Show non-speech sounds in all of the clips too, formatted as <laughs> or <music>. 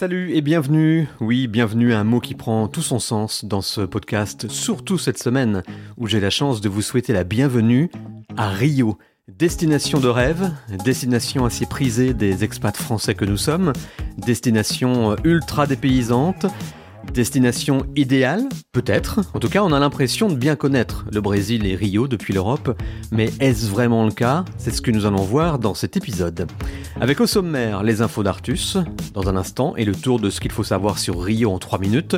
Salut et bienvenue. Oui, bienvenue à un mot qui prend tout son sens dans ce podcast, surtout cette semaine où j'ai la chance de vous souhaiter la bienvenue à Rio. Destination de rêve, destination assez prisée des expats français que nous sommes, destination ultra dépaysante, Destination idéale Peut-être. En tout cas, on a l'impression de bien connaître le Brésil et Rio depuis l'Europe. Mais est-ce vraiment le cas? C'est ce que nous allons voir dans cet épisode. Avec au sommaire les infos d'Artus, dans un instant, et le tour de ce qu'il faut savoir sur Rio en 3 minutes.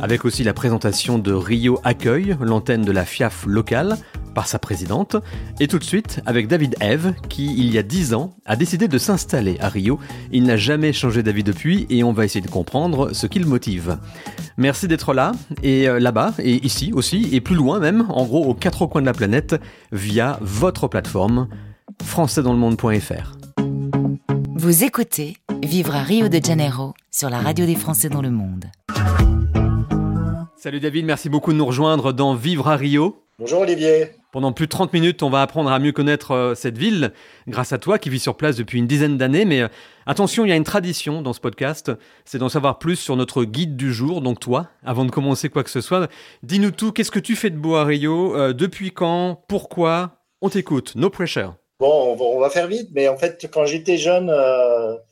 Avec aussi la présentation de Rio Accueil, l'antenne de la FIAF locale, par sa présidente, et tout de suite avec David Eve, qui, il y a 10 ans, a décidé de s'installer à Rio. Il n'a jamais changé d'avis depuis, et on va essayer de comprendre ce qui le motive. Merci d'être là, et euh, là-bas, et ici aussi, et plus loin même, en gros aux quatre coins de la planète, via votre plateforme, françaisdanslemonde.fr. Vous écoutez Vivre à Rio de Janeiro sur la radio des Français dans le monde. Salut David, merci beaucoup de nous rejoindre dans Vivre à Rio. Bonjour Olivier. Pendant plus de 30 minutes, on va apprendre à mieux connaître euh, cette ville, grâce à toi qui vis sur place depuis une dizaine d'années. Mais euh, attention, il y a une tradition dans ce podcast, c'est d'en savoir plus sur notre guide du jour, donc toi, avant de commencer quoi que ce soit. Dis-nous tout, qu'est-ce que tu fais de beau à Rio? Euh, Depuis quand? Pourquoi? On t'écoute, no pressure. Bon, on va, faire vite, mais en fait, quand j'étais jeune,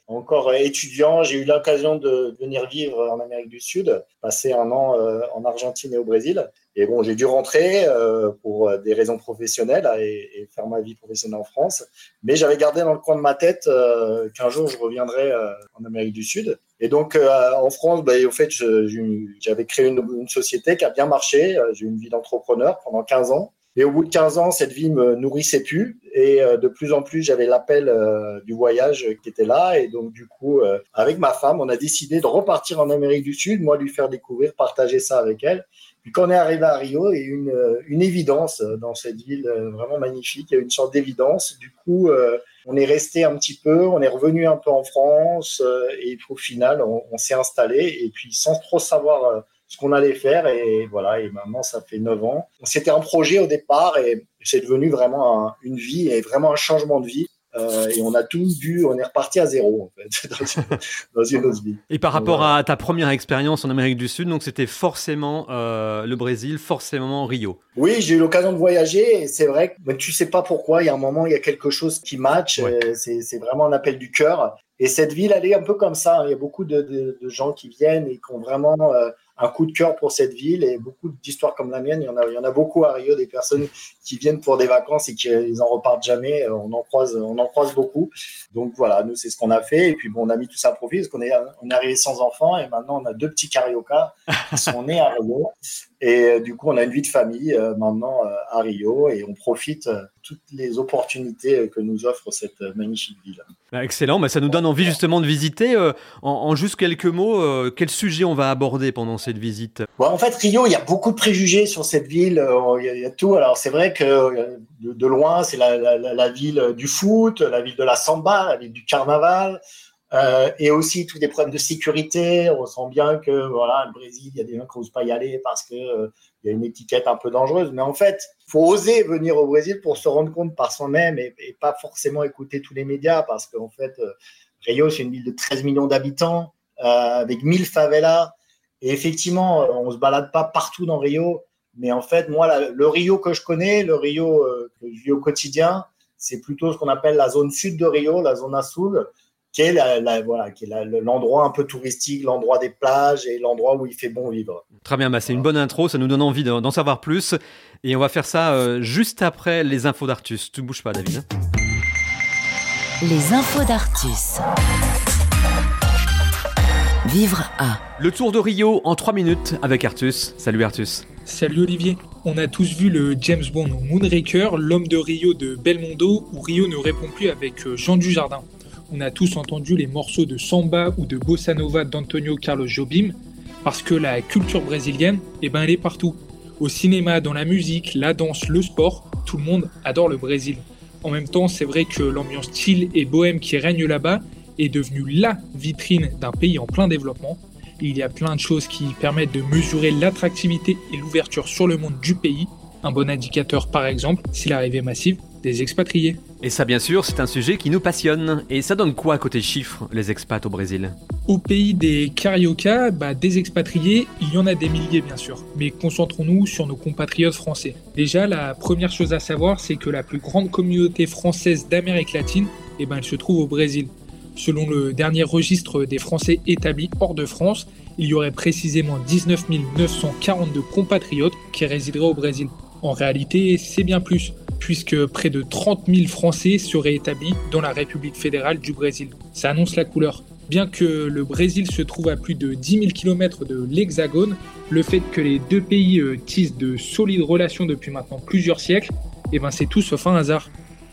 encore étudiant, j'ai eu l'occasion de venir vivre en Amérique du Sud, passer un an en Argentine et au Brésil. Et bon, j'ai dû rentrer euh, pour des raisons professionnelles et, faire ma vie professionnelle en France. Mais j'avais gardé dans le coin de ma tête qu'un jour je reviendrais en Amérique du Sud. Et donc en France, bah, au fait, j'avais créé une, une, société qui a bien marché. J'ai eu une vie d'entrepreneur pendant 15 ans. Et au bout de 15 ans, cette vie me nourrissait plus. Et euh, de plus en plus, j'avais l'appel euh, du voyage qui était là. Et donc, du coup, euh, avec ma femme, on a décidé de repartir en Amérique du Sud, moi lui faire découvrir, partager ça avec elle. Quand on est arrivé à Rio, il y a une, une évidence dans cette ville vraiment magnifique. Il y a une sorte d'évidence. Du coup, on est resté un petit peu, on est revenu un peu en France. et au final, on, on s'est installé. Et puis, sans trop savoir ce qu'on allait faire. Et voilà, et maintenant, ça fait 9 ans. C'était un projet au départ et c'est devenu vraiment une vie et vraiment un changement de vie. Euh, et on a tout dû, on est reparti à zéro en fait, <laughs> dans une, autre vie. Et par rapport à ta première expérience en Amérique du Sud, donc c'était forcément euh, le Brésil, forcément Rio. Oui, j'ai eu l'occasion de voyager et c'est vrai que tu sais pas pourquoi, il y a un moment, il y a quelque chose qui match, euh, c'est vraiment un appel du cœur. Et cette ville, elle est un peu comme ça. Hein. Il y a beaucoup de, de, de gens qui viennent et qui ont vraiment un coup de cœur pour cette ville et beaucoup d'histoires comme la mienne. Il y en a, beaucoup à Rio, des personnes qui viennent pour des vacances et qui ils en repartent jamais. On en croise, on en croise beaucoup. Donc voilà, nous c'est ce qu'on a fait et puis bon, on a mis tout ça à profit parce qu'on est, arrivé sans enfants et maintenant on a deux petits carioca qui sont nés à Rio et euh, du coup on a une vie de famille euh, maintenant euh, à Rio et on profite toutes les opportunités que nous offre cette magnifique ville. Bah, excellent, mais ça nous donne envie justement de visiter. en, juste quelques mots, quel sujet on va aborder pendant visite En fait, Rio, il y a beaucoup de préjugés sur cette ville. Il y a, tout. Alors c'est vrai que de, loin, c'est la, ville du foot, la ville de la samba, la ville du carnaval. Euh, et aussi tous des problèmes de sécurité. On sent bien que voilà, le Brésil, il y a des gens qui n'osent pas y aller parce que euh, y a une étiquette un peu dangereuse. Mais en fait, faut oser venir au Brésil pour se rendre compte par soi-même et, pas forcément écouter tous les médias parce qu'en fait, euh, Rio, c'est une ville de 13 millions d'habitants avec 1000 favelas. Et effectivement, on se balade pas partout dans Rio. Mais en fait, moi, le Rio que je connais, le Rio que je vis au quotidien, c'est plutôt ce qu'on appelle la zone sud de Rio, la zone Azul qui est la, voilà, qui est l'endroit un peu touristique, l'endroit des plages et l'endroit où il fait bon vivre. Très bien, bah c'est une bonne intro, ça nous donne envie d'en savoir plus. Et on va faire ça euh, juste après les infos d'Artus. Tu ne bouges pas, David. Hein. les infos d'Artus. Vivre à. Le tour de Rio en 3 minutes avec Artus. Salut Artus. Salut Olivier. On a tous vu le James Bond Moonraker, l'homme de Rio de Belmondo, où Rio ne répond plus avec euh, Jean Dujardin on a tous entendu les morceaux de samba ou de bossa nova d'Antonio Carlos Jobim, parce que la culture brésilienne, eh ben, elle est partout. Au cinéma, dans la musique, la danse, le sport, tout le monde adore le Brésil. En même temps, c'est vrai que l'ambiance chill et bohème qui règne là-bas est devenue la vitrine d'un pays en plein développement. Il y a plein de choses qui permettent de mesurer l'attractivité et l'ouverture sur le monde du pays. Un bon indicateur, par exemple, c'est l'arrivée massive des expatriés. Et ça, bien sûr, c'est un sujet qui nous passionne. Et ça donne quoi côté chiffres, les expats au Brésil? Au pays des Carioca, bah, des expatriés, il y en a des milliers, bien sûr. Mais concentrons-nous sur nos compatriotes français. Déjà, la première chose à savoir, c'est que la plus grande communauté française d'Amérique latine, eh ben, elle se trouve au Brésil. Selon le dernier registre des Français établis hors de France, il y aurait précisément 19 942 compatriotes qui résideraient au Brésil. En réalité, c'est bien plus, puisque près de 30 000 Français seraient établis dans la République fédérale du Brésil. Ça annonce la couleur. Bien que le Brésil se trouve à plus de 10 000 km de l'Hexagone, le fait que les deux pays euh, tissent de solides relations depuis maintenant plusieurs siècles, eh ben c'est tout sauf un hasard.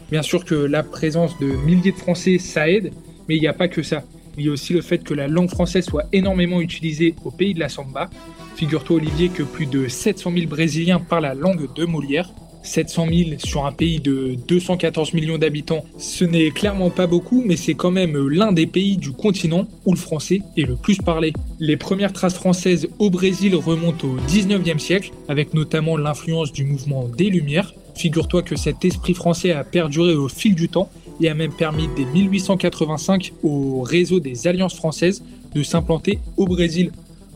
Bien sûr que la présence de milliers de Français, ça aide, mais il n'y a pas que ça. Il y a aussi le fait que la langue française soit énormément utilisée au pays de la samba. Figure-toi Olivier que plus de 700 000 Brésiliens parlent la langue de Molière. 700 000 sur un pays de 214 millions d'habitants, ce n'est clairement pas beaucoup, mais c'est quand même l'un des pays du continent où le français est le plus parlé. Les premières traces françaises au Brésil remontent au 19e siècle, avec notamment l'influence du mouvement des Lumières. Figure-toi que cet esprit français a perduré au fil du temps et a même permis dès 1885 au réseau des alliances françaises de s'implanter au Brésil.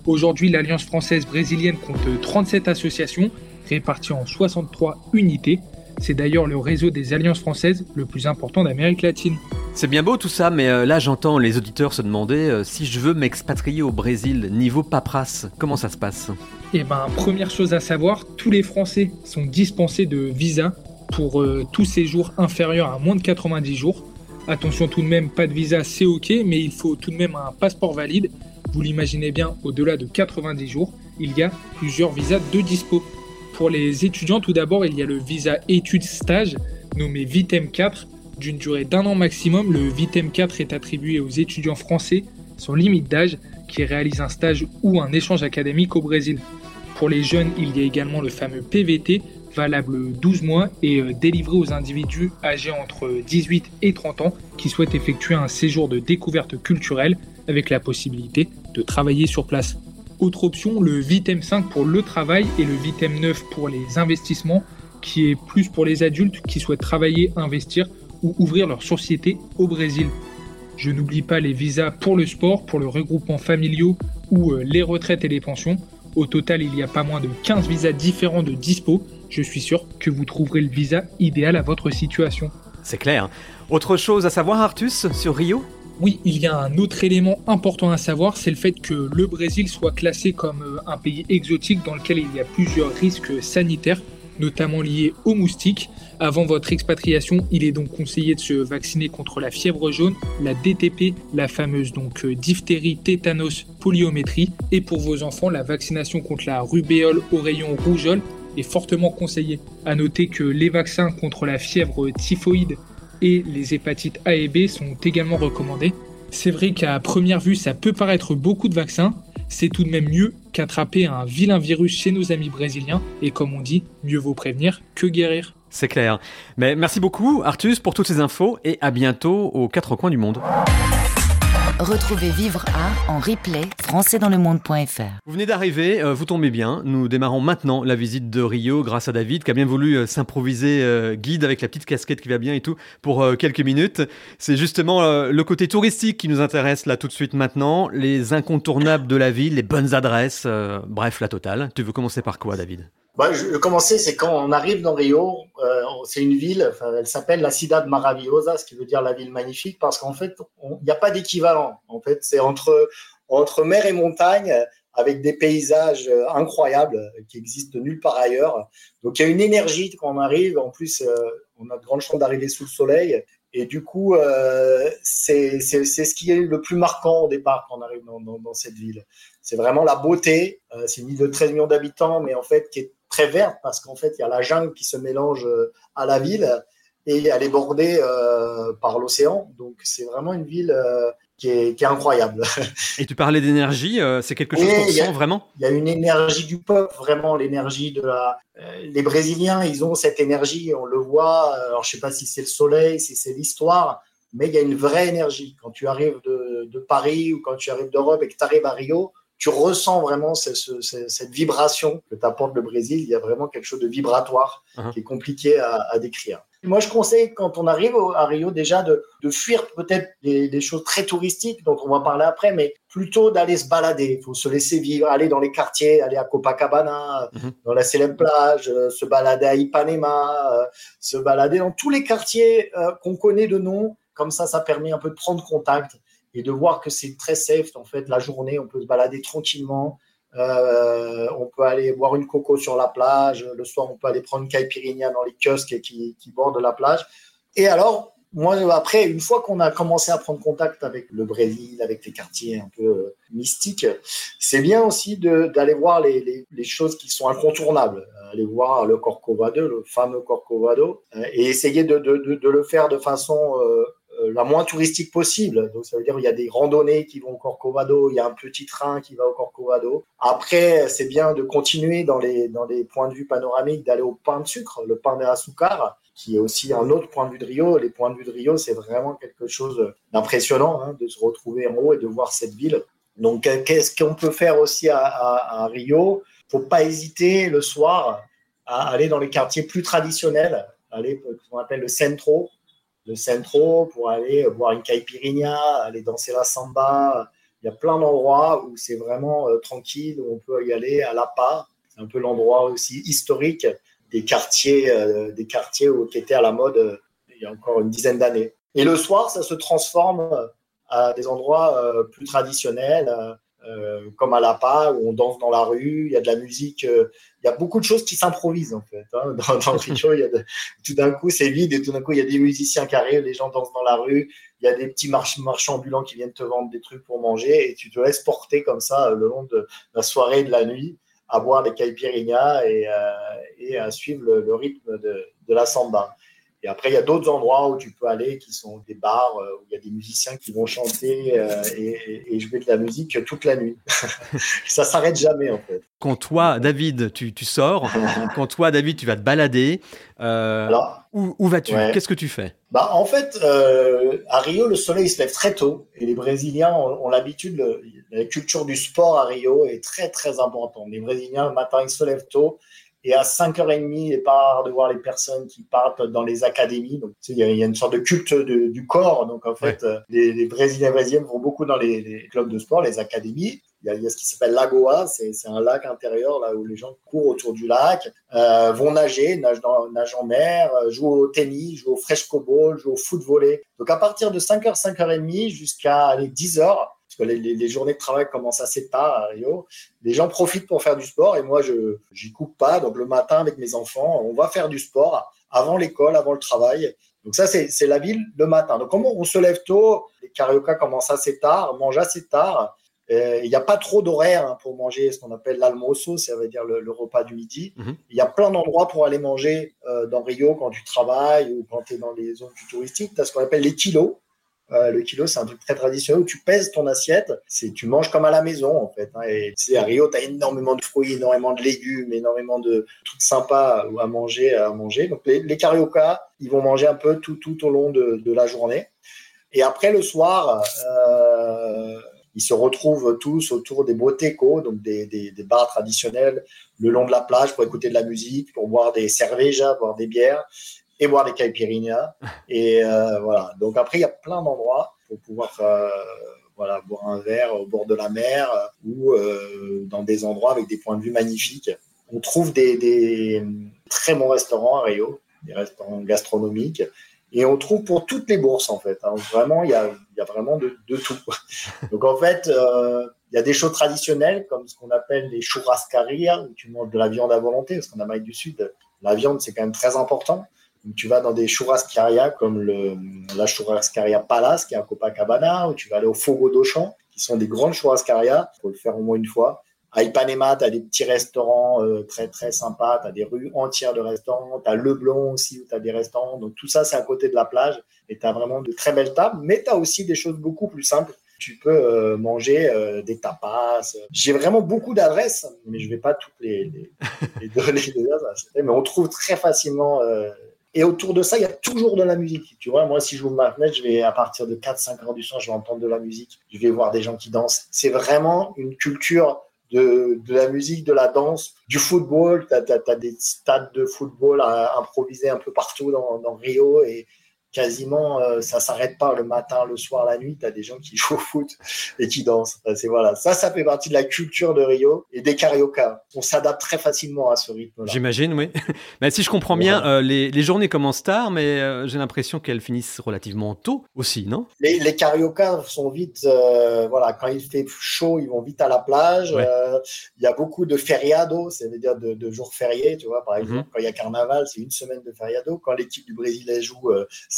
Aujourd'hui, l'Alliance française brésilienne compte 37 associations réparties en 63 unités. C'est d'ailleurs le réseau des alliances françaises le plus important d'Amérique latine. C'est bien beau tout ça, mais euh, là j'entends les auditeurs se demander euh, si je veux m'expatrier au Brésil, niveau paperasse, comment ça se passe? Eh ben, première chose à savoir, tous les Français sont dispensés de visa pour euh, tous séjours inférieurs à moins de 90 jours. Attention tout de même, pas de visa, c'est ok, mais il faut tout de même un passeport valide. Vous l'imaginez bien, au-delà de 90 jours, il y a plusieurs visas de dispo. Pour les étudiants, tout d'abord, il y a le visa études stage, nommé VITEM 4, d'une durée d'un an maximum. Le VITEM 4 est attribué aux étudiants français sans limite d'âge qui réalisent un stage ou un échange académique au Brésil. Pour les jeunes, il y a également le fameux PVT, valable 12 mois et euh, délivré aux individus âgés entre 18 et 30 ans qui souhaitent effectuer un séjour de découverte culturelle avec la possibilité de travailler sur place. Autre option, le VITEM 5 pour le travail et le VITEM 9 pour les investissements, qui est plus pour les adultes qui souhaitent travailler, investir ou ouvrir leur société au Brésil. Je n'oublie pas les visas pour le sport, pour le regroupement familiaux ou euh, les retraites et les pensions. Au total, il y a pas moins de 15 visas différents de dispo je suis sûr que vous trouverez le visa idéal à votre situation. C'est clair. Autre chose à savoir, Artus, sur Rio? Oui, il y a un autre élément important à savoir, c'est le fait que le Brésil soit classé comme euh, un pays exotique dans lequel il y a plusieurs risques sanitaires, notamment liés aux moustiques. Avant votre expatriation, il est donc conseillé de se vacciner contre la fièvre jaune, la DTP, la fameuse donc euh, diphtérie, tétanos, poliométrie, et pour vos enfants, la vaccination contre la rubéole, rayon rougeole est fortement conseillé. À noter que les vaccins contre la fièvre typhoïde et les hépatites A et B sont également recommandés. C'est vrai qu'à première vue, ça peut paraître beaucoup de vaccins, c'est tout de même mieux qu'attraper un vilain virus chez nos amis brésiliens, et comme on dit, mieux vaut prévenir que guérir. C'est clair. Mais merci beaucoup, Artus, pour toutes ces infos, et à bientôt aux quatre coins du monde. Retrouvez Vivre A en replay françaisdanslemonde.fr. Vous venez d'arriver, euh, vous tombez bien. Nous démarrons maintenant la visite de Rio grâce à David qui a bien voulu euh, s'improviser euh, guide avec la petite casquette qui va bien et tout pour quelques minutes. C'est justement le côté touristique qui nous intéresse là tout de suite maintenant, les incontournables de la ville, les bonnes adresses, bref la totale. Tu veux commencer par quoi David? Bah, je vais commencer, c'est quand on arrive dans Rio, euh, c'est une ville, elle s'appelle la Cidade Maravillosa, ce qui veut dire la ville magnifique, parce qu'en fait, il n'y a pas d'équivalent. En fait, c'est entre, entre mer et montagne, avec des paysages euh, incroyables qui existent nulle part ailleurs. Donc il y a une énergie quand on arrive. En plus, euh, on a de grandes chances d'arriver sous le soleil. Et du coup, euh, c'est ce qui est le plus marquant au départ quand on arrive dans, dans, cette ville. C'est vraiment la beauté. Euh, c'est une ville de 13 millions d'habitants, mais en fait qui est très verte parce qu'en fait, il y a la jungle qui se mélange euh, à la ville et elle est bordée euh, par l'océan. Donc, c'est vraiment une ville euh, qui, est, qui, est, incroyable. Et tu parlais d'énergie, c'est quelque chose qu'on sent vraiment? Il y a une énergie du peuple, vraiment l'énergie de la. les Brésiliens, ils ont cette énergie, on le voit. Alors, je sais pas si c'est le soleil, si c'est l'histoire, mais il y a une vraie énergie. Quand tu arrives de, de Paris ou quand tu arrives d'Europe et que tu arrives à Rio, tu ressens vraiment cette vibration que t'apporte le Brésil. Il y a vraiment quelque chose de vibratoire uh-huh. qui est compliqué à, décrire. Moi, je conseille quand on arrive à Rio déjà de, fuir peut-être des, choses très touristiques dont on va parler après, mais plutôt d'aller se balader. Il faut se laisser vivre, aller dans les quartiers, aller à Copacabana, uh-huh. dans la célèbre plage, euh, se balader à Ipanema, euh, se balader dans tous les quartiers euh, qu'on connaît de nom. Comme ça, ça permet un peu de prendre contact et de voir que c'est très safe. En fait, la journée, on peut se balader tranquillement. Euh, on peut aller boire une coco sur la plage. Le soir, on peut aller prendre une caipirinha dans les kiosques qui, bordent la plage. Et alors, moi, après, une fois qu'on a commencé à prendre contact avec le Brésil, avec les quartiers un peu euh, mystiques, c'est bien aussi d'aller voir les, les, choses qui sont incontournables. Aller voir le Corcovado, le fameux Corcovado, et essayer de, de, de, le faire de façon euh, la moins touristique possible. Donc, ça veut dire qu'il y a des randonnées qui vont au Corcovado, il y a un petit train qui va au Corcovado. Après, c'est bien de continuer dans les, points de vue panoramiques, d'aller au pain de sucre, le pain de Asucar, qui est aussi un autre point de vue de Rio. Les points de vue de Rio, c'est vraiment quelque chose d'impressionnant hein, de se retrouver en haut et de voir cette ville. Donc, euh, qu'est-ce qu'on peut faire aussi à, à, à Rio? Faut pas hésiter le soir à aller dans les quartiers plus traditionnels, aller ce qu'on appelle le centro, le centro pour aller voir une caipirinha, aller danser la samba. Il y a plein d'endroits où c'est vraiment euh, tranquille, où on peut y aller à la pas. C'est un peu l'endroit aussi historique des quartiers, euh, des quartiers où, qui étaient à la mode euh, il y a encore une dizaine d'années. Et le soir, ça se transforme à des endroits plus traditionnels, comme à La Pas, où on danse dans la rue, il y a de la musique, il y a beaucoup de choses qui s'improvisent en fait. Hein. Dans, dans, <laughs> le Rio, il y a tout d'un coup c'est vide et tout d'un coup il y a des musiciens qui arrivent, les gens dansent dans la rue, il y a des petits marchands ambulants qui viennent te vendre des trucs pour manger et tu te laisses porter comme ça le long de la soirée et de la nuit à boire des caipirinhas et, et à suivre le, rythme de, de la samba. Et après, il y a d'autres endroits où tu peux aller qui sont des bars euh, où il y a des musiciens qui vont chanter euh, et, jouer de la musique toute la nuit. <laughs> ça s'arrête jamais en fait. Quand toi, David, tu, tu sors, <laughs> quand toi, David, tu vas te balader, euh, où, où vas-tu? Qu'est-ce que tu fais? Bah, En fait, à Rio, le soleil se lève très tôt et les Brésiliens ont, l'habitude, la culture du sport à Rio est très très importante. Les Brésiliens, le matin, ils se lèvent tôt et à 5h30, il part de voir les personnes qui partent dans les académies. Donc, il y, a une sorte de culte du corps. Donc, en fait, euh, les, les, Brésiliens brésiliennes vont beaucoup dans les, clubs de sport, les académies. Il y, a, ce qui s'appelle Lagoa, c'est un lac intérieur là où les gens courent autour du lac, euh, vont nager, nagent, dans, nagent en mer, euh, jouent au tennis, jouent au fresco-ball, jouent au foot volley. Donc à partir de 5h, 5h30 jusqu'à 10h, parce que les, journées de travail commencent assez tard à Rio. Les gens profitent pour faire du sport et moi, je j'y coupe pas. Donc le matin avec mes enfants, on va faire du sport avant l'école, avant le travail. Donc ça, c'est la ville le matin. Donc comment on se lève tôt, les carioca commencent assez tard, mangent assez tard. Il n'y a pas trop d'horaire hein, pour manger ce qu'on appelle l'almoço, ça veut dire le, repas du midi. Mhm. Il y a plein d'endroits pour aller manger euh, dans Rio quand tu travailles ou quand tu es dans les zones plus touristiques. Tu as ce qu'on appelle les kilos. Euh, le kilo, c'est un truc très traditionnel où tu pèses ton assiette. C'est, tu manges comme à la maison, en fait. Hein. c'est à Rio, tu as énormément de fruits, énormément de légumes, énormément de trucs sympas à manger. À manger. Donc, les, les carioca, ils vont manger un peu tout, tout au long de, la journée. Et après, le soir, euh, ils se retrouvent tous autour des boteco, donc des, des, des, bars traditionnels, le long de la plage pour écouter de la musique, pour boire des cervejas, boire des bières et boire des caipirinhas. <laughs> Et euh, voilà. Donc après, il y a plein d'endroits pour pouvoir euh, voilà, boire un verre au bord de la mer ou euh, dans des endroits avec des points de vue magnifiques. On trouve des, des très bons restaurants à Rio, des restaurants gastronomiques. Et on trouve pour toutes les bourses, en fait. Hein. Vraiment, il y a, y a, vraiment de, de, tout. <laughs> Donc, en fait, il y a des choses traditionnelles, comme ce qu'on appelle les churrascaria, où tu manges de la viande à volonté, parce qu'en Amérique du Sud, la viande, c'est quand même très important tu vas dans des churrascarias comme le, la churrascaria Palace qui est à Copacabana, ou tu vas aller au Fogo d'Auchan, qui sont des grandes churrascarias. Il faut le faire au moins une fois. À Ipanema, tu as des petits restaurants euh, très très sympas, tu as des rues entières de restaurants, tu as Leblon aussi où tu as des restaurants. Donc tout ça, c'est à côté de la plage et tu as vraiment de très belles tables, mais tu as aussi des choses beaucoup plus simples. Tu peux euh, manger euh, des tapas. J'ai vraiment beaucoup d'adresses, mais je vais pas toutes les, les, les <laughs> donner. mais on trouve très facilement Et autour de ça, il y a toujours de la musique. Tu vois, moi, si je joue ma fenêtre, je vais à partir de 4-5 heures du soir, je vais entendre de la musique. Je vais voir des gens qui dansent. C'est vraiment une culture de, la musique, de la danse, du football. Tu as, des stades de football à improviser un peu partout dans, dans Rio. Et, quasiment, euh, ça s'arrête pas le matin, le soir, la nuit. Tu as des gens qui <laughs> jouent au foot et qui dansent. C'est voilà, ça, ça fait partie de la culture de Rio et des carioca. On s'adapte très facilement à ce rythme. J'imagine, oui. <laughs> mais si je comprends bien, euh, les, les, journées commencent tard, mais euh, j'ai l'impression qu'elles finissent relativement tôt aussi, non? Les, les carioca sont vite, voilà, quand il fait chaud, ils vont vite à la plage. Il y a beaucoup de feriado, c'est-à-dire de, de, jours fériés, tu vois. Par mhm. exemple, quand il y a carnaval, c'est une semaine de feriado. Quand l'équipe du Brésil joue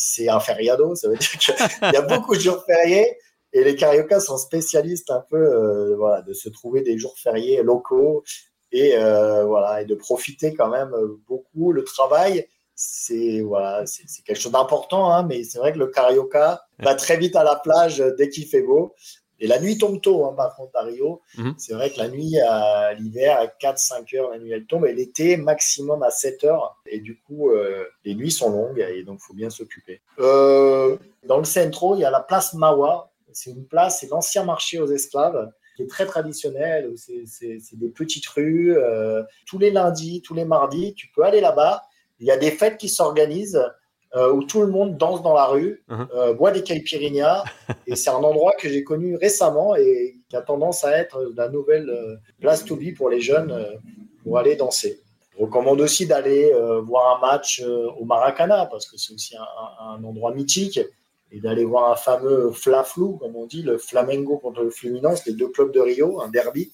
c'est un feriado, ça veut dire qu'il y a beaucoup de jours fériés. Et les cariocas sont spécialistes un peu euh, voilà, de se trouver des jours fériés locaux et, euh, voilà, et de profiter quand même beaucoup. Le travail, c'est voilà, quelque chose d'important, hein, mais c'est vrai que le carioca va très vite à la plage dès qu'il fait beau. Et la nuit tombe tôt, hein, par contre, à Rio. Mhm. C'est vrai que la nuit, à l'hiver, à 4-5 heures, la nuit, elle tombe. Et l'été, maximum à 7 heures. Et du coup, euh, les nuits sont longues et donc, il faut bien s'occuper. Euh, dans le centro, il y a la place Mawa. C'est une place, c'est l'ancien marché aux esclaves qui est très traditionnel. C'est des petites rues. Euh, tous les lundis, tous les mardis, tu peux aller là-bas. Il y a des fêtes qui s'organisent euh, où tout le monde danse dans la rue, uh-huh. euh, boit des caipirinhas. <laughs> et c'est un endroit que j'ai connu récemment et qui a tendance à être la nouvelle euh, place to be pour les jeunes pour aller danser. Je recommande aussi d'aller voir un match au Maracana parce que c'est aussi un, endroit mythique et d'aller voir un fameux Flaflou, comme on dit, le Flamengo contre le Fluminense, les deux clubs de Rio, un derby.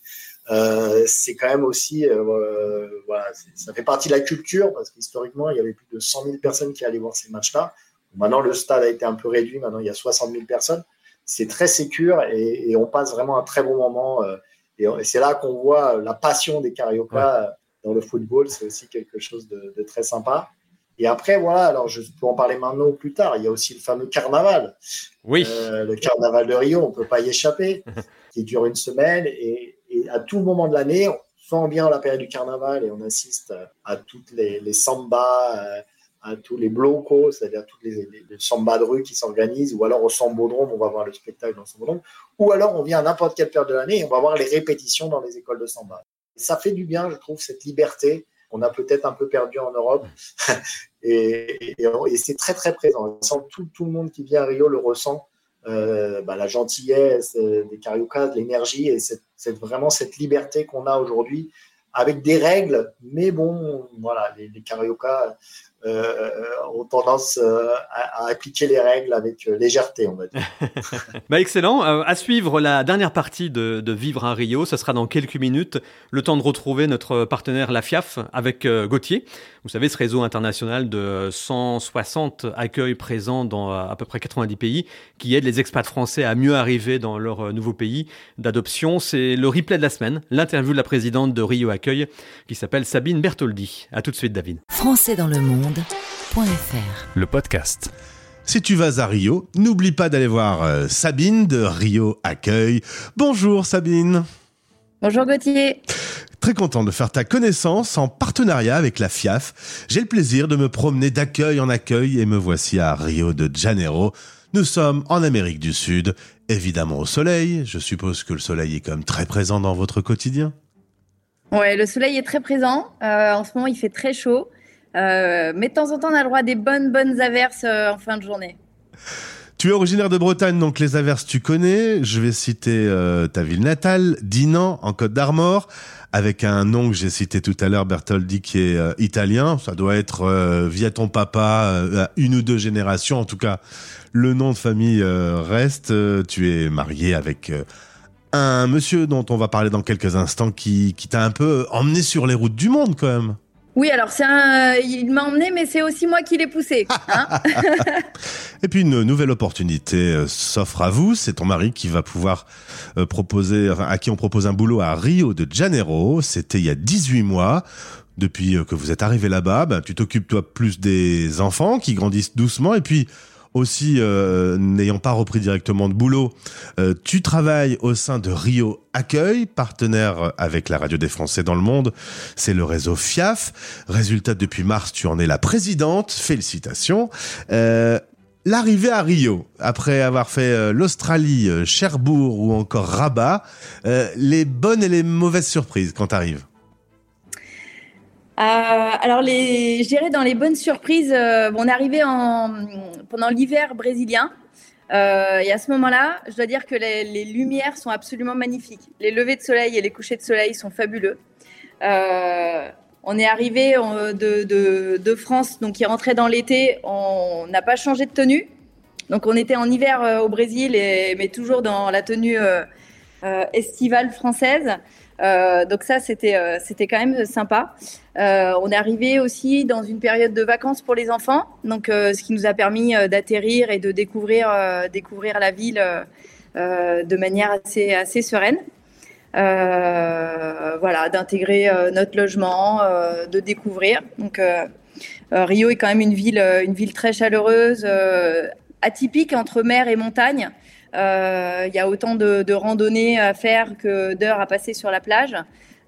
Euh, c'est quand même aussi, euh, voilà, ça fait partie de la culture parce qu'historiquement, il y avait plus de 100 000 personnes qui allaient voir ces matchs-là. Maintenant, le stade a été un peu réduit. Maintenant, il y a 60 000 personnes. C'est très sécure et, on passe vraiment un très bon moment. Euh, et, c'est là qu'on voit la passion des Carioca dans le football. C'est aussi quelque chose de, de, très sympa. Et après, voilà, alors je peux en parler maintenant ou plus tard. Il y a aussi le fameux carnaval. Oui. le carnaval de Rio, on ne peut pas y échapper, <laughs> qui dure une semaine. Et, et à tout moment de l'année, on vient à la période du carnaval et on assiste à toutes les, les sambas, euh, à tous les blocos, c'est-à-dire toutes les, les, sambas de rue qui s'organisent, ou alors au Sambodrome, on va voir le spectacle dans le Sambodrome, ou alors on vient à n'importe quelle période de l'année et on va voir les répétitions dans les écoles de samba. Ça fait du bien, je trouve, cette liberté qu'on a peut-être un peu perdue en Europe. <laughs> et, c'est très, très présent. Tout, tout le monde qui vient à Rio le ressent. Euh, bah, la gentillesse euh, des Cariocas, l'énergie et c'est vraiment cette liberté qu'on a aujourd'hui avec des règles, mais bon, voilà, les, les Cariocas ont tendance euh, à, appliquer les règles avec euh, légèreté, on va dire. <laughs> bah excellent. à suivre la dernière partie de, Vivre à Rio, ce sera dans quelques minutes. Le temps de retrouver notre partenaire La FIAF avec Gauthier. Vous savez, ce réseau international de 160 accueils présents dans à peu près 90 pays qui aide les expats français à mieux arriver dans leur nouveau pays d'adoption. C'est le replay de la semaine, l'interview de la présidente de Rio Accueil qui s'appelle Sabine Bertoldi. À tout de suite, David. Français dans le monde le podcast. Si tu vas à Rio, n'oublie pas d'aller voir euh, Sabine de Rio Accueil. Bonjour Sabine. Bonjour Gauthier. Très content de faire ta connaissance en partenariat avec la FIAF. J'ai le plaisir de me promener d'accueil en accueil et me voici à Rio de Janeiro. Nous sommes en Amérique du Sud, évidemment au soleil. Je suppose que le soleil est comme très présent dans votre quotidien. Ouais, le soleil est très présent. Euh, en ce moment, il fait très chaud. Euh, mais de temps en temps, on a le droit à des bonnes, bonnes averses euh, en fin de journée. Tu es originaire de Bretagne, donc les averses tu connais. Je vais citer euh, ta ville natale, Dinan, en Côte d'Armor, avec un nom que j'ai cité tout à l'heure, Bertoldi, qui est italien. Ça doit être via ton papa, une ou deux générations. En tout cas, le nom de famille reste. tu es marié avec un monsieur dont on va parler dans quelques instants, qui, qui t'a un peu emmené sur les routes du monde quand même. Oui, alors c'est un... il m'a emmené, mais c'est aussi moi qui l'ai poussé. <laughs> Hein <laughs> et puis une nouvelle opportunité euh, s'offre à vous. C'est ton mari qui va pouvoir euh, proposer, enfin, à qui on propose un boulot à Rio de Janeiro. C'était il y a 18 mois. Depuis euh, que vous êtes arrivé là-bas, ben, tu t'occupes toi plus des enfants qui grandissent doucement et puis aussi euh, n'ayant pas repris directement de boulot, euh, tu travailles au sein de Rio Accueil, partenaire avec la radio des Français dans le monde. C'est le réseau FIAF. Résultat, depuis mars, tu en es la présidente. Félicitations. Euh, L'arrivée à Rio, après avoir fait euh, l'Australie, euh, Cherbourg ou encore Rabat, les bonnes et les mauvaises surprises quand t'arrives? Euh, alors, les, je dirais dans les bonnes surprises, euh, on est arrivé en, pendant l'hiver brésilien. Euh, et à ce moment-là, je dois dire que les, les lumières sont absolument magnifiques. Les levées de soleil et les couchers de soleil sont fabuleux. Euh, on est arrivé de, de, de France, donc qui rentrait dans l'été. On n'a pas changé de tenue. Donc on était en hiver au Brésil, mais toujours dans la tenue estivale française. Euh, donc ça, c'était euh, c'était quand même sympa. Euh, on est arrivé aussi dans une période de vacances pour les enfants, donc ce qui nous a permis d'atterrir et de découvrir découvrir la ville de manière assez assez sereine. Voilà, d'intégrer notre logement, de découvrir. Donc Rio est quand même une ville une ville très chaleureuse, atypique entre mer et montagne. Euh, Il y a autant de, randonnées à faire que d'heures à passer sur la plage.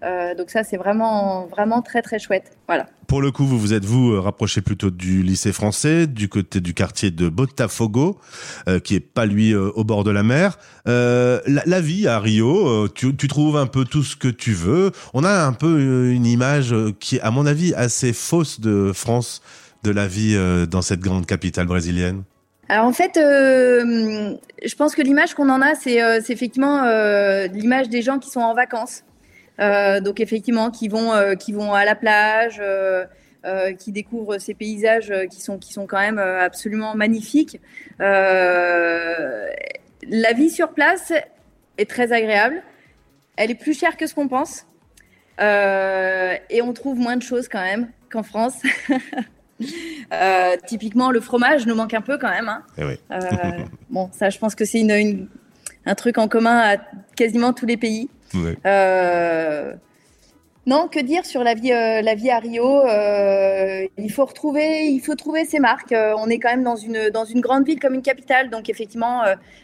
Euh, donc ça, c'est vraiment, vraiment très, très chouette. Voilà. Pour le coup, vous vous êtes vous euh, rapproché plutôt du lycée français, du côté du quartier de Botafogo, euh, qui est pas lui euh, au bord de la mer. Euh, la, vie à Rio, euh, tu, tu trouves un peu tout ce que tu veux. On a un peu euh, une image euh, qui est, à mon avis, assez fausse de France, de la vie euh, dans cette grande capitale brésilienne. Alors en fait, euh, je pense que l'image qu'on en a, c'est euh, effectivement euh, l'image des gens qui sont en vacances. Donc effectivement, qui vont, qui vont à la plage, qui découvrent ces paysages qui sont, qui sont quand même absolument magnifiques. La vie sur place est très agréable. Elle est plus chère que ce qu'on pense. Et on trouve moins de choses quand même qu'en France. <laughs> Euh, typiquement, le fromage nous manque un peu quand même. hein. Eh oui. Euh, <laughs> bon, ça, je pense que c'est une, une- un truc en commun à quasiment tous les pays. Euh, non, que dire sur la vie, la vie à Rio Il faut retrouver, il faut trouver ses marques. On est quand même dans une dans une grande ville comme une capitale, donc effectivement,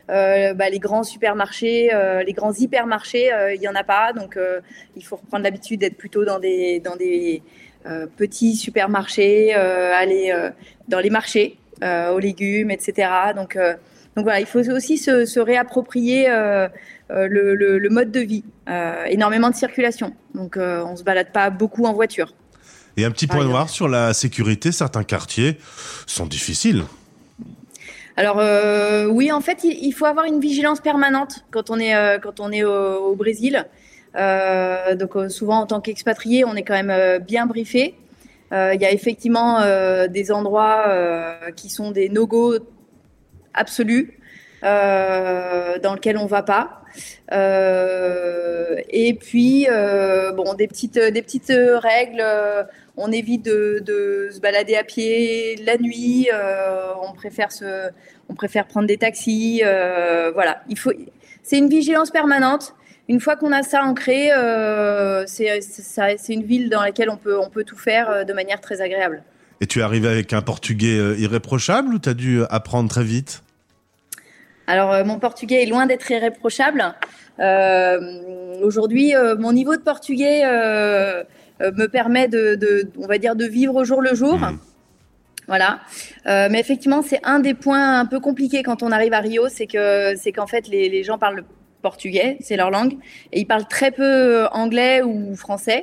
bah, les grands supermarchés, les grands hypermarchés, il y en a pas, donc il faut reprendre l'habitude d'être plutôt dans des dans des petits supermarchés, euh, aller euh, dans les marchés euh, aux légumes, etc. Donc euh, donc voilà, il faut aussi se, se réapproprier euh, euh, le, le- le mode de vie. Euh, énormément de circulation. Donc euh, on se balade pas beaucoup en voiture. Et un petit point noir sur la sécurité, certains quartiers sont difficiles. Alors euh, oui, en fait, il, il faut avoir une vigilance permanente quand on est euh, quand on est au, au Brésil. Euh, donc euh, souvent en tant qu'expatrié, on est quand même euh, bien briefé. Il y a effectivement des endroits qui sont des no-go absolus dans lesquels on va pas. Et puis bon, des petites des petites règles. on évite de, de se balader à pied la nuit. on préfère se on préfère prendre des taxis. voilà, il faut. C'est une vigilance permanente. Une fois qu'on a ça ancré, euh, c'est une ville dans laquelle on peut on peut tout faire euh, de manière très agréable. Et tu es arrivé avec un portugais euh, irréprochable ou t'as dû apprendre très vite? Alors mon portugais est loin d'être irréprochable. Euh, Aujourd'hui, mon niveau de portugais euh, me permet de, de, on va dire, de vivre au jour le jour. Mhm. Voilà. Euh, mais effectivement, c'est un des points un peu compliqués quand on arrive à Rio, c'est que c'est qu'en fait les, les gens parlent le portugais, c'est leur langue, et ils parlent très peu anglais ou français.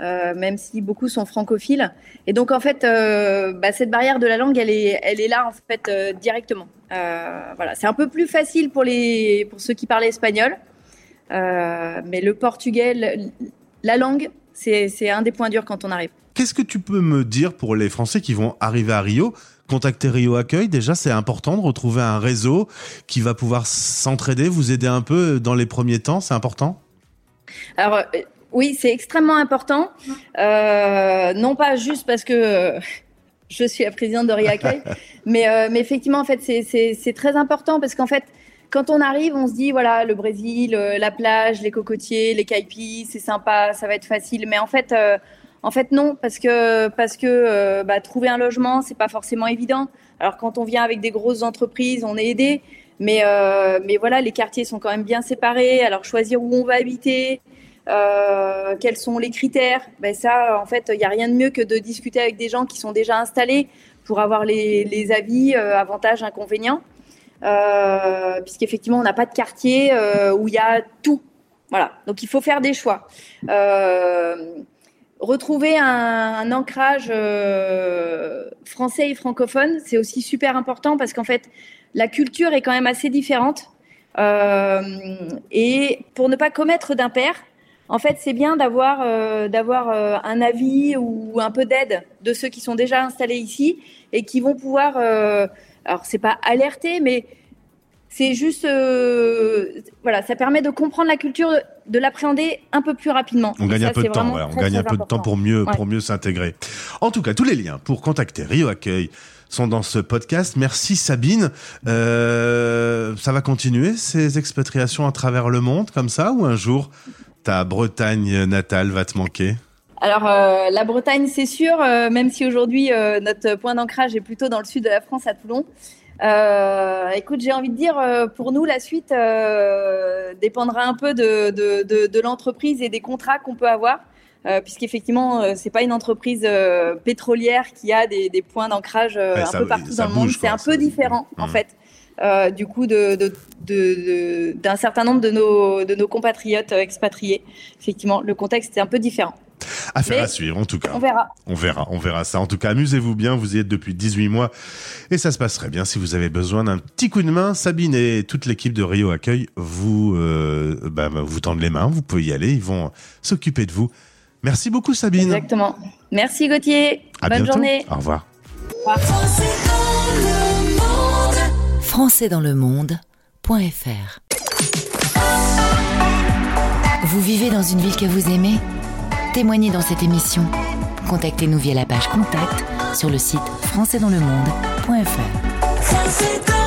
euh, même si beaucoup sont francophiles. Et donc en fait, euh, bah, cette barrière de la langue, elle est, elle est là en fait euh, directement. Euh, voilà, c'est un peu plus facile pour les, pour ceux qui parlent espagnol, Euh, mais le portugais, la langue, c'est un des points durs quand on arrive. Qu'est-ce que tu peux me dire pour les Français qui vont arriver à Rio Contacter Rio Accueil, déjà, c'est important de retrouver un réseau qui va pouvoir s'entraider, vous aider un peu dans les premiers temps, c'est important? Alors euh, oui, c'est extrêmement important. Euh, non pas juste parce que euh, je suis la présidente de Riaccueil, <laughs> mais, euh, mais effectivement, en fait, c'est- très important parce qu'en fait, quand on arrive, on se dit voilà, le Brésil, la plage, les cocotiers, les caipis, c'est sympa, ça va être facile. Mais en fait, euh, En fait, non, parce que parce que bah, trouver un logement, c'est pas forcément évident. Alors quand on vient avec des grosses entreprises, on est aidé, mais mais voilà, les quartiers sont quand même bien séparés. Alors choisir où on va habiter, euh, quels sont les critères ben Ça, en fait, il n'y a rien de mieux que de discuter avec des gens qui sont déjà installés pour avoir les, les avis, euh, avantages, inconvénients. Euh, puisqu'effectivement, on n'a pas de quartier euh, où il y a tout. Voilà, donc il faut faire des choix. Retrouver un, ancrage français et francophone, c'est aussi super important parce qu'en fait, la culture est quand même assez différente. et pour ne pas commettre d'impair, en fait, c'est bien d'avoir euh, d'avoir euh, un avis ou un peu d'aide de ceux qui sont déjà installés ici et qui vont pouvoir. Euh, alors, c'est pas alerter, mais c'est juste, voilà, ça permet de comprendre la culture, de l'appréhender un peu plus rapidement. On gagne un peu de temps, on gagne un peu de temps pour mieux, pour mieux s'intégrer. En tout cas, tous les liens pour contacter Rio Accueil sont dans ce podcast. Merci Sabine. ça va continuer ces expatriations à travers le monde comme ça ou un jour ta Bretagne natale va te manquer? Alors euh, la Bretagne, c'est sûr, euh, même si aujourd'hui euh, notre point d'ancrage est plutôt dans le sud de la France, à Toulon. Écoute, j'ai envie de dire, pour nous, la suite dépendra un peu de, de, de, l'entreprise et des contrats qu'on peut avoir, puisqu'effectivement, c'est pas une entreprise pétrolière qui a des, des points d'ancrage un peu partout dans le monde. C'est un peu différent, en mmh. fait. Euh, du coup de, d'un certain nombre de nos, de nos compatriotes euh, expatriés. Effectivement, le contexte est un peu différent. Affaire à suivre, en tout cas. On verra. On verra, on verra ça. En tout cas, amusez-vous bien. Vous y êtes depuis 18 mois et ça se passerait bien. Si vous avez besoin d'un petit coup de main, Sabine et toute l'équipe de Rio Accueil vous, euh, bah, bah, vous tendent les mains. Vous pouvez y aller. Ils vont s'occuper de vous. Merci beaucoup, Sabine. Exactement. Merci, Gauthier. Bonne journée. Au revoir. Au revoir françaisdanslemonde.fr Vous vivez dans une ville que vous aimez? Témoignez dans cette émission. Contactez-nous via la page contact sur le site françaisdanslemonde.fr.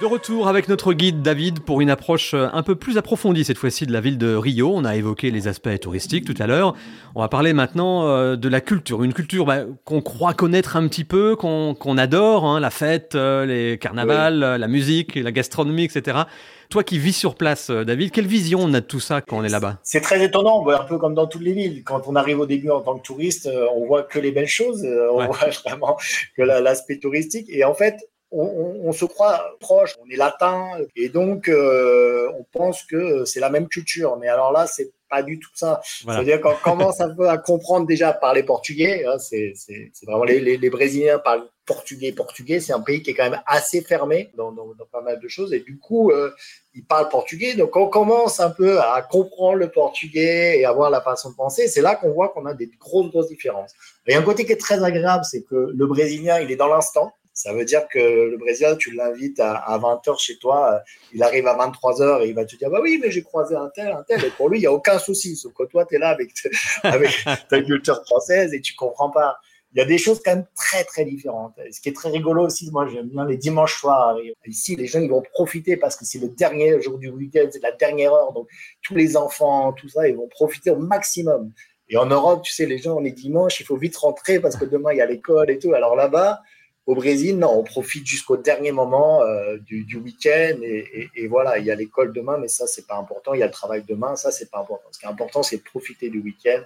De retour avec notre guide David pour une approche euh, un peu plus approfondie cette fois-ci de la ville de Rio. On a évoqué les aspects touristiques tout à l'heure. On va parler maintenant euh, de la culture. Une culture bah, qu'on croit connaître un petit peu, qu'on adore, hein, la fête, euh, les carnavals, la musique, la gastronomie, etc. Toi qui vis sur place, David, quelle vision on a de tout ça quand on est là-bas? C'est très étonnant, un peu comme dans toutes les villes. Quand on arrive au début en tant que touriste, on voit que les belles choses, on voit <laughs> vraiment que l'aspect touristique. Et en fait, on, se croit proche, on est latin, et donc euh, on pense que c'est la même culture. Mais alors là, c'est pas du tout ça. C'est-à-dire qu'on commence un peu à comprendre déjà par les Portugais. Hein, c'est vraiment les, Brésiliens parlent portugais. Portugais, c'est un pays qui est quand même assez fermé dans, pas mal de choses, et du coup, euh, ils parlent portugais. Donc on commence un peu à comprendre le portugais et avoir la façon de penser. C'est là qu'on voit qu'on a des grosses grosses différences. Et un côté qui est très agréable, c'est que le Brésilien, il est dans l'instant. Ça veut dire que le Brésilien, tu l'invites à, 20h chez toi, euh, il arrive à 23h et il va te dire Bah oui, mais j'ai croisé un tel, un tel. Et pour lui, il n'y a aucun souci. Sauf que toi, tu es là avec, <laughs> avec ta culture française et tu comprends pas. Il y a des choses quand même très, très différentes. Ce qui est très rigolo aussi, moi, j'aime bien les dimanches soirs. Ici, les gens, ils vont profiter parce que c'est le dernier jour du week-end, c'est la dernière heure. Donc, tous les enfants, tout ça, ils vont profiter au maximum. Et en Europe, tu sais, les gens, on est dimanche, il faut vite rentrer parce que demain, il y a l'école et tout. Alors là-bas, au Brésil, non, on profite jusqu'au dernier moment euh, du, week-end et, et, voilà, il y a l'école demain, mais ça, c'est pas important. Il y a le travail demain, ça, c'est pas important. Ce qui est important, c'est de profiter du week-end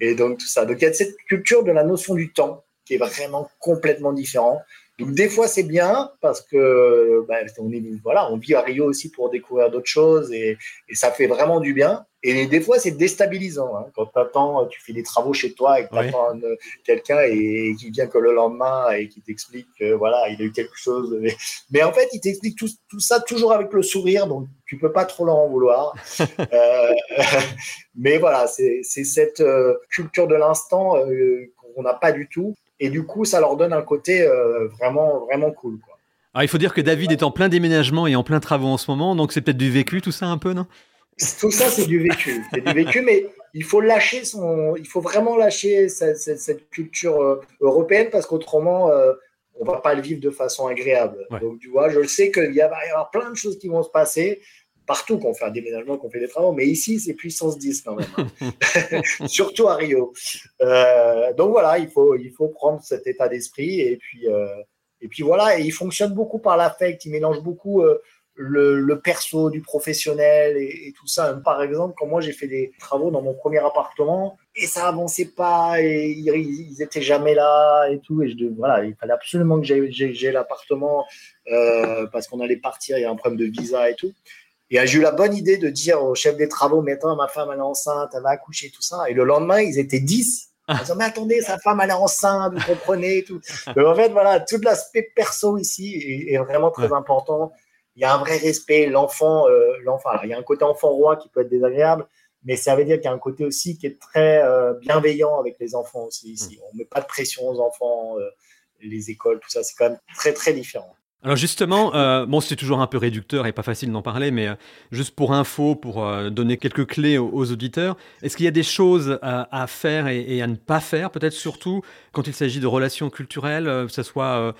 et donc tout ça. Donc il y a cette culture de la notion du temps qui est vraiment complètement différent. Donc des fois c'est bien parce que bah, on est voilà, on vit à Rio aussi pour découvrir d'autres choses et, et, ça fait vraiment du bien. Et des fois c'est déstabilisant hein, quand t'attends, tu fais des travaux chez toi et que t'attends quelqu'un et, qui vient que le lendemain et qui t'explique que voilà il a eu quelque chose. Mais, en fait il t'explique tout, tout, ça toujours avec le sourire donc tu peux pas trop leur en vouloir. <laughs> euh, <laughs> mais voilà c'est cette euh, culture de l'instant euh, qu'on n'a pas du tout et du coup, ça leur donne un côté euh, vraiment, vraiment cool. Quoi. Alors, il faut dire que David est en plein déménagement et en plein travaux en ce moment, donc c'est peut-être du vécu tout ça un peu, non? Tout ça, c'est du vécu. C'est du vécu, mais il faut lâcher son, il faut vraiment lâcher cette, culture euh, européenne parce qu'autrement, euh, on va pas le vivre de façon agréable. Donc, tu vois, je sais qu'il y, va y avoir plein de choses qui vont se passer partout qu'on fait un déménagement, qu'on fait des travaux, mais ici, c'est puissance 10 quand même, <laughs> <laughs> surtout à Rio. Euh, donc voilà, il faut, il faut prendre cet état d'esprit et puis, euh, et puis voilà, et il fonctionne beaucoup par l'affect, il mélange beaucoup euh, le, perso du professionnel et, tout ça. Par exemple, quand moi j'ai fait des travaux dans mon premier appartement et ça avançait pas et ils, ils étaient jamais là et tout, et je, voilà, il fallait absolument que j'ai l'appartement euh, parce qu'on allait partir, il y a un problème de visa et tout. Et j'ai eu la bonne idée de dire au chef des travaux, mais attends, ma femme elle est enceinte, elle va accoucher, tout ça. Et le lendemain, ils étaient 10 en disant, mais attendez, sa femme, elle est enceinte, vous comprenez, tout. Donc, en fait, voilà, tout l'aspect perso ici est, vraiment très important il y a un vrai respect. L'enfant, euh, l'enfant, il y a un côté enfant roi qui peut être désagréable, mais ça veut dire qu'il y a un côté aussi qui est très euh, bienveillant avec les enfants aussi ici. Mm. On met pas de pression aux enfants, euh, les écoles, tout ça, c'est quand même très très différent. Alors justement, bon, c'est toujours un peu réducteur et pas facile d'en parler, mais juste pour info, pour donner quelques clés aux, auditeurs, est-ce qu'il y a des choses à, faire et, à ne pas faire, peut-être surtout quand il s'agit de relations culturelles, que ce soit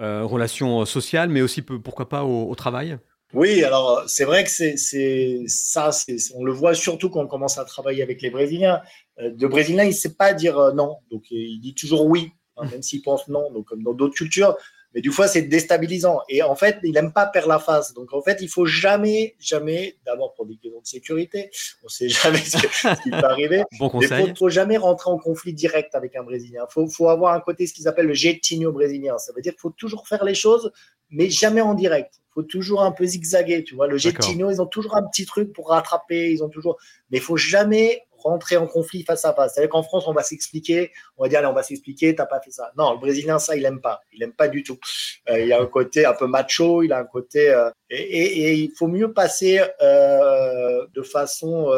euh, relations sociales, mais aussi pourquoi pas au, travail? Oui, alors c'est vrai que c'est ça, on le voit surtout quand on commence à travailler avec les Brésiliens. Euh, de Brésilien, il ne sait pas dire euh, non, donc il dit toujours oui, hein, même s'il pense non. Donc comme dans d'autres cultures, mais du fois, c'est déstabilisant. Et en fait, il n'aime pas perdre la face. Donc, en fait, il faut jamais, jamais, d'abord pour des questions de sécurité, on ne sait jamais ce, qui peut arriver. <laughs> bon il ne faut, jamais rentrer en conflit direct avec un Brésilien. Il faut, faut, avoir un côté, ce qu'ils appellent le jeitinho brésilien. Ça veut dire qu'il faut toujours faire les choses, mais jamais en direct. Il faut toujours un peu zigzaguer, tu vois. Le jeitinho, ils ont toujours un petit truc pour rattraper, ils ont toujours, mais il faut jamais rentrer en conflit face à face. C'est-à-dire qu'en France, on va s'expliquer, on va dire, allez, on va s'expliquer, t'as pas fait ça. Non, le Brésilien, ça, il aime pas. Il aime pas du tout. Euh, il a un côté un peu macho, il a un côté... Euh, et, il faut mieux passer euh, de façon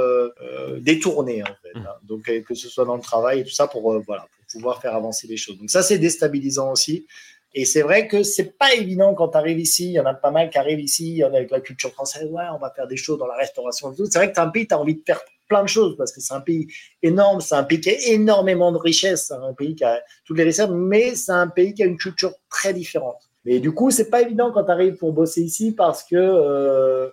détournée, en fait. Hein. Donc, que ce soit dans le travail et tout ça, pour, voilà, pour pouvoir faire avancer les choses. Donc ça, c'est déstabilisant aussi. Et c'est vrai que c'est pas évident quand tu arrives ici. Il y en a pas mal qui arrivent ici avec la culture française. Ouais, on va faire des choses dans la restauration. C'est vrai que tu as un pays, tu as envie de faire plein de choses parce que c'est un pays énorme, c'est un pays qui a énormément de richesses, c'est un pays qui a toutes les richesses, mais c'est un pays qui a une culture très différente. Mais du coup, c'est pas évident quand tu arrives pour bosser ici parce que euh,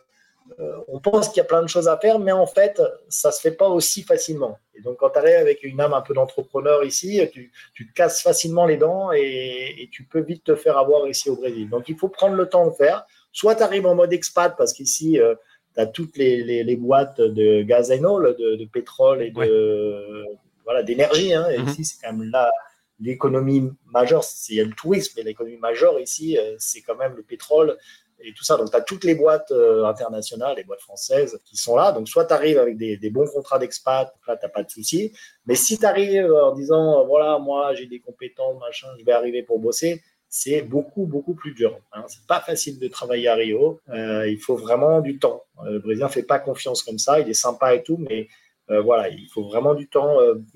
euh, on pense qu'il y a plein de choses à faire, mais en fait, ça se fait pas aussi facilement. Et donc, quand tu arrives avec une âme un peu d'entrepreneur ici, tu, te casses facilement les dents et, tu peux vite te faire avoir ici au Brésil. Donc, il faut prendre le temps de faire. Soit tu arrives en mode expat parce qu'ici, euh, tu as toutes les, boîtes de gaz de, de, pétrole et de voilà d'énergie. Hein. Mhm. Ici, c'est quand même là l'économie majeure. Il y a le tourisme, mais l'économie majeure ici, euh, c'est quand même le pétrole et tout ça. Donc, tu as toutes les boîtes euh, internationales, les boîtes françaises qui sont là. Donc, soit tu arrives avec des, bons contrats d'expat, là, tu n'as pas de souci. Mais si tu arrives en disant, voilà, moi, j'ai des compétences, machin, je vais arriver pour bosser, c'est beaucoup, beaucoup plus dur. Hein. C'est pas facile de travailler à Rio. Euh, il faut vraiment du temps. Euh, le Brésilien fait pas confiance comme ça. Il est sympa et tout, mais voilà, il faut vraiment du temps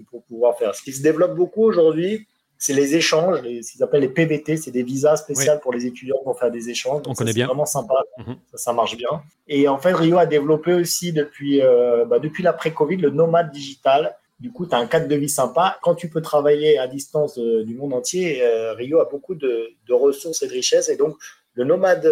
pour pouvoir faire. Ce qui se développe beaucoup aujourd'hui, c'est les échanges, ce qu'ils appellent les PVT, c'est des visas spéciaux pour les étudiants pour faire des échanges. On connaît bien. C'est vraiment sympa, mhm. ça, marche bien. Et en fait, Rio a développé aussi depuis, euh, bah, depuis l'après-Covid le nomade digital. Du coup, tu as un cadre de vie sympa. Quand tu peux travailler à distance euh, du monde entier, euh, Rio a beaucoup de, ressources et de richesses. Et donc, le nomade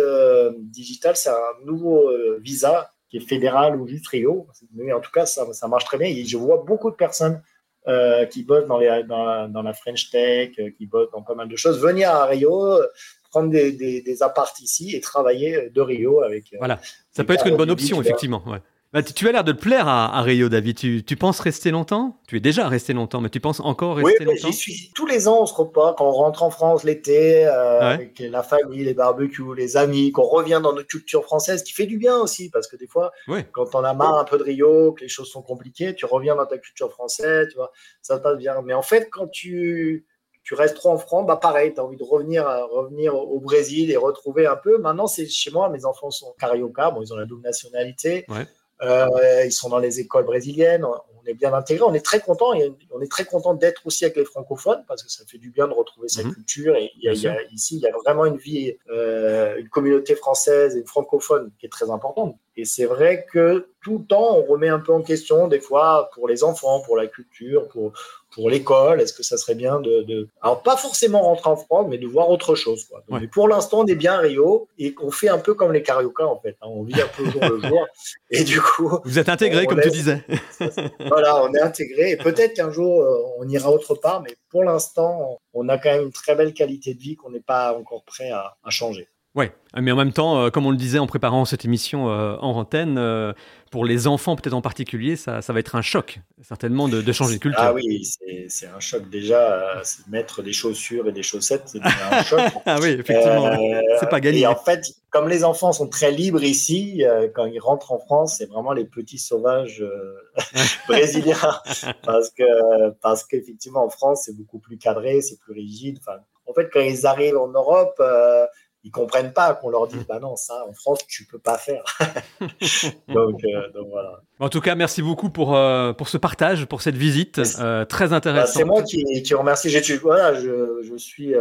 digital, c'est un nouveau visa qui est fédéral ou juste Rio. Mais en tout cas, ça, ça marche très bien. Et je vois beaucoup de personnes euh, qui bossent dans, les, dans, dans, la French Tech, euh, qui bossent dans pas mal de choses, venir à Rio, euh, prendre des, des, des apparts ici et travailler de Rio avec. Voilà, ça peut être une bonne option, effectivement. Ouais. Bah, tu, as l'air de te plaire à, Rio, David. Tu, tu, penses rester longtemps? Tu es déjà resté longtemps, mais tu penses encore rester oui, longtemps? j'y suis. Tous les ans, on se repart. Quand on rentre en France l'été, euh, avec la famille, les barbecues, les amis, qu'on revient dans notre culture française, qui fait du bien aussi, parce que des fois, quand on a marre un peu de Rio, que les choses sont compliquées, tu reviens dans ta culture française, tu vois, ça passe bien. Mais en fait, quand tu tu restes trop en France, bah pareil, tu as envie de revenir, euh, revenir au Brésil et retrouver un peu. Maintenant, c'est chez moi, mes enfants sont carioca, bon, ils ont la double nationalité. Ouais. Euh, ils sont dans les écoles brésiliennes. On est bien intégrés. On est très content. On est très content d'être aussi avec les francophones parce que ça fait du bien de retrouver sa mhm. culture. Et ici, il y a vraiment une vie, euh, une communauté française et francophone qui est très importante. Et c'est vrai que tout le temps, on remet un peu en question, des fois, pour les enfants, pour la culture, pour, pour l'école, est-ce que ça serait bien de, Alors, pas forcément rentrer en France, mais de voir autre chose. Quoi. Mais pour l'instant, on est bien à Rio et qu'on fait un peu comme les Carioca, en fait. Hein. On vit un peu jour le jour. <laughs> Et du coup. Vous êtes intégré, comme tu disais. <laughs> voilà, on est intégré. Et peut-être qu'un jour, euh, on ira autre part, mais pour l'instant, on a quand même une très belle qualité de vie qu'on n'est pas encore prêt à, à changer. Ouais, mais en même temps, euh, comme on le disait en préparant cette émission euh, en antenne, euh, pour les enfants peut-être en particulier, ça, ça, va être un choc, certainement, de, changer de culture. Ah oui, c'est un choc déjà. mettre des chaussures et des chaussettes, c'est un choc. <laughs> ah oui, effectivement, c'est pas gagné. Et en fait, comme les enfants sont très libres ici, quand ils rentrent en France, c'est vraiment les petits sauvages <laughs> brésiliens, <laughs> parce que parce qu'effectivement en France, c'est beaucoup plus cadré, c'est plus rigide. Enfin, en fait, quand ils arrivent en Europe ils comprennent pas qu'on leur dise mm. bah non ça en France tu peux pas faire. <laughs> Donc, euh, donc, voilà. En tout cas merci beaucoup pour euh, pour ce partage pour cette visite euh, très bah, intéressante. c'est moi qui, qui remercie. J'ai voilà je, je suis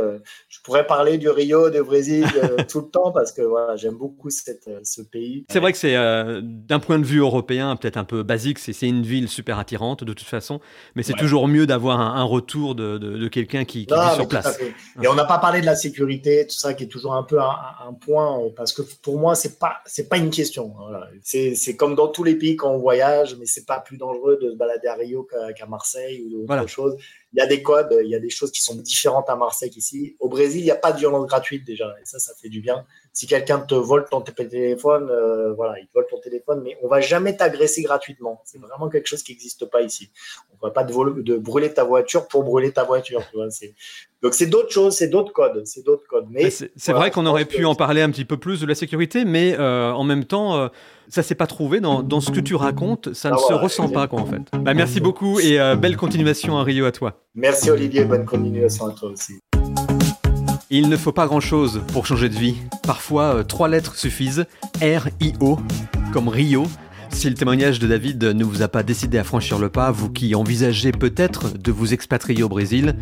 je pourrais parler du Rio du Brésil <laughs> tout le temps parce que voilà j'aime beaucoup cette, ce pays. C'est vrai que c'est d'un point de vue européen peut-être un peu basique c'est une ville super attirante de toute façon mais c'est toujours mieux d'avoir un, retour de, de, de quelqu'un qui, qui vit sur place. et on n'a pas parlé de la sécurité tout ça qui est toujours un peu un, point euh, parce que pour moi c'est pas c'est pas une question. Voilà. C'est comme dans tous les pays quand on voyage, mais c'est pas plus dangereux de se balader à Rio qu'à Marseille ou autre chose. Il y a des codes, il y a des choses qui sont différentes à Marseille qu'ici. Au Brésil, il n'y a pas de violence gratuite déjà, et ça, ça fait du bien. Si quelqu'un te vole ton téléphone, euh, voilà, il te vole ton téléphone, mais on va jamais t'agresser gratuitement. C'est vraiment quelque chose qui n'existe pas ici. On va pas de, de, brûler ta voiture pour brûler ta voiture. Tu vois, donc c'est d'autres choses, c'est d'autres codes, c'est d'autres codes. Mais c'est vrai qu'on aurait pu en parler un petit peu plus de la sécurité, mais euh, en même temps, euh, ça s'est pas trouvé dans, dans, ce que tu racontes, ça ne ah se ressent pas quoi en fait. Bah, merci beaucoup et euh, belle continuation à Rio à toi. Merci Olivier, bonne continuation à toi aussi. Il ne faut pas grand-chose pour changer de vie. Parfois, trois lettres suffisent. R-I-O, comme Rio, si le témoignage de David ne vous a pas décidé à franchir le pas, vous qui envisagez peut-être de vous expatrier au Brésil,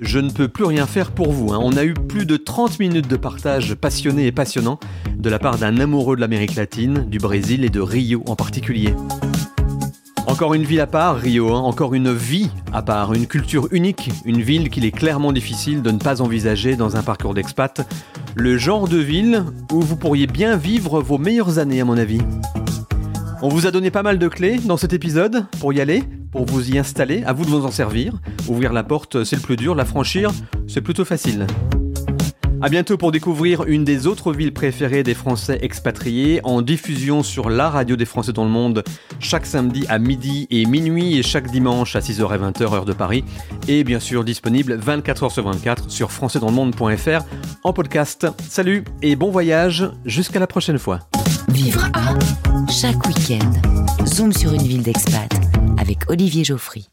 je ne peux plus rien faire pour vous. Hein. On a eu plus de 30 minutes de partage passionné et passionnant de la part d'un amoureux de l'Amérique latine, du Brésil et de Rio en particulier. Encore une ville à part, Rio, hein. encore une vie à part, une culture unique, une ville qu'il est clairement difficile de ne pas envisager dans un parcours d'expat, le genre de ville où vous pourriez bien vivre vos meilleures années à mon avis. On vous a donné pas mal de clés dans cet épisode pour y aller, pour vous y installer, à vous de vous en servir. Ouvrir la porte, c'est le plus dur, la franchir, c'est plutôt facile. A bientôt pour découvrir une des autres villes préférées des Français expatriés en diffusion sur la radio des Français dans le monde chaque samedi à midi et minuit et chaque dimanche à 6h et 20h heure de Paris et bien sûr disponible 24h sur 24 sur françaisdanslemonde.fr en podcast. Salut et bon voyage jusqu'à la prochaine fois. Vivre à chaque week-end. Zoom sur une ville d'expat avec Olivier Geoffry.